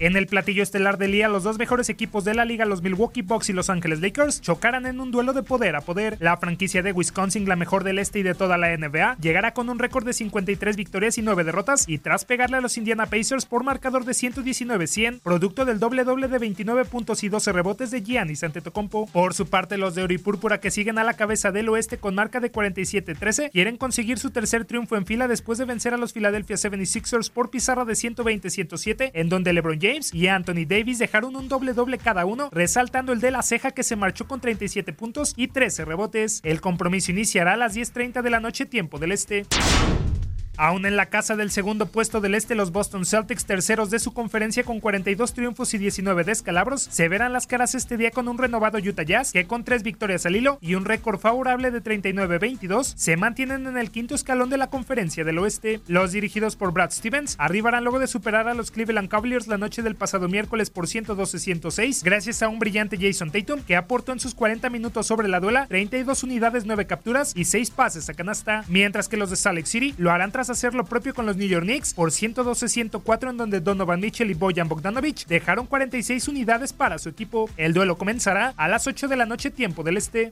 En el platillo estelar del día, los dos mejores equipos de la liga, los Milwaukee Bucks y Los Ángeles Lakers, chocarán en un duelo de poder a poder. La franquicia de Wisconsin, la mejor del este y de toda la NBA, llegará con un récord de 53 victorias y 9 derrotas y tras pegarle a los Indiana Pacers por marcador de 119-100, producto del doble doble de 29 puntos y 12 rebotes de Giannis Antetokounmpo. Por su parte, los de Oripúrpura que siguen a la cabeza del oeste con marca de 47-13 quieren conseguir su tercer triunfo en fila después de vencer a los Philadelphia 76ers por pizarra de 120-107, en donde LeBron James y Anthony Davis dejaron un doble doble cada uno, resaltando el de la ceja que se marchó con 37 puntos y 13 rebotes. El compromiso iniciará a las 10.30 de la noche tiempo del este. Aún en la casa del segundo puesto del este, los Boston Celtics, terceros de su conferencia con 42 triunfos y 19 descalabros, se verán las caras este día con un renovado Utah Jazz que con tres victorias al hilo y un récord favorable de 39-22 se mantienen en el quinto escalón de la conferencia del oeste. Los dirigidos por Brad Stevens arribarán luego de superar a los Cleveland Cavaliers la noche del pasado miércoles por 112-106 gracias a un brillante Jason Tatum que aportó en sus 40 minutos sobre la duela 32 unidades, 9 capturas y 6 pases a canasta, mientras que los de Salt Lake City lo harán tras hacer lo propio con los New York Knicks por 112-104 en donde Donovan Mitchell y Bojan Bogdanovic dejaron 46 unidades para su equipo. El duelo comenzará a las 8 de la noche tiempo del este.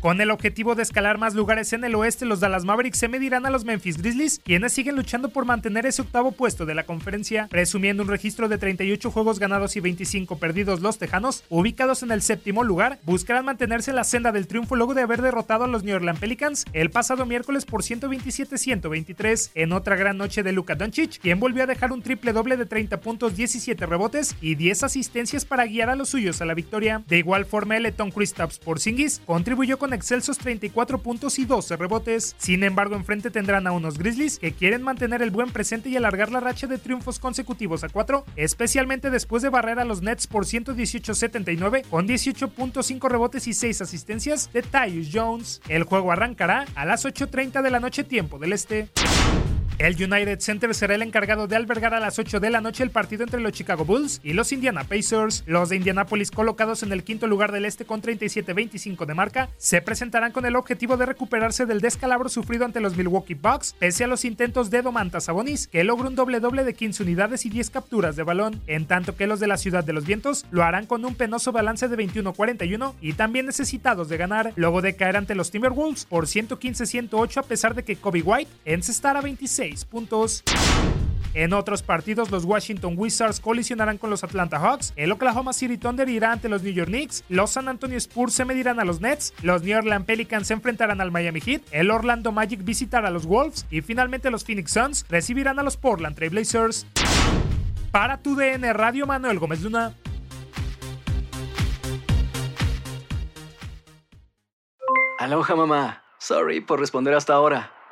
Con el objetivo de escalar más lugares en el oeste, los Dallas Mavericks se medirán a los Memphis Grizzlies, quienes siguen luchando por mantener ese octavo puesto de la conferencia, presumiendo un registro de 38 juegos ganados y 25 perdidos. Los Tejanos, ubicados en el séptimo lugar, buscarán mantenerse en la senda del triunfo luego de haber derrotado a los New Orleans Pelicans el pasado miércoles por 127-123 en otra gran noche de Luka Doncic, quien volvió a dejar un triple doble de 30 puntos, 17 rebotes y 10 asistencias para guiar a los suyos a la victoria. De igual forma, el Eton Kristaps Porzingis contribuyó con excelsos 34 puntos y 12 rebotes. Sin embargo, enfrente tendrán a unos Grizzlies que quieren mantener el buen presente y alargar la racha de triunfos consecutivos a 4, especialmente después de barrer a los Nets por 118-79 con 18.5 rebotes y 6 asistencias de Tyus Jones. El juego arrancará a las 8.30 de la noche tiempo del este. El United Center será el encargado de albergar a las 8 de la noche el partido entre los Chicago Bulls y los Indiana Pacers. Los de Indianapolis, colocados en el quinto lugar del este con 37-25 de marca, se presentarán con el objetivo de recuperarse del descalabro sufrido ante los Milwaukee Bucks, pese a los intentos de Domantas Sabonis, que logra un doble-doble de 15 unidades y 10 capturas de balón, en tanto que los de la Ciudad de los Vientos lo harán con un penoso balance de 21-41 y también necesitados de ganar, luego de caer ante los Timberwolves por 115-108 a pesar de que Kobe White encestara 26 puntos. En otros partidos, los Washington Wizards colisionarán con los Atlanta Hawks, el Oklahoma City Thunder irá ante los New York Knicks, los San Antonio Spurs se medirán a los Nets, los New Orleans Pelicans se enfrentarán al Miami Heat, el Orlando Magic visitará a los Wolves y finalmente los Phoenix Suns recibirán a los Portland Trail Blazers. Para tu DN Radio Manuel Gómez Luna. Aloha mamá. Sorry por responder hasta ahora.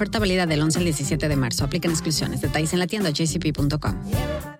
Oferta válida del 11 al 17 de marzo. Aplican exclusiones. Detalles en la tienda jcp.com.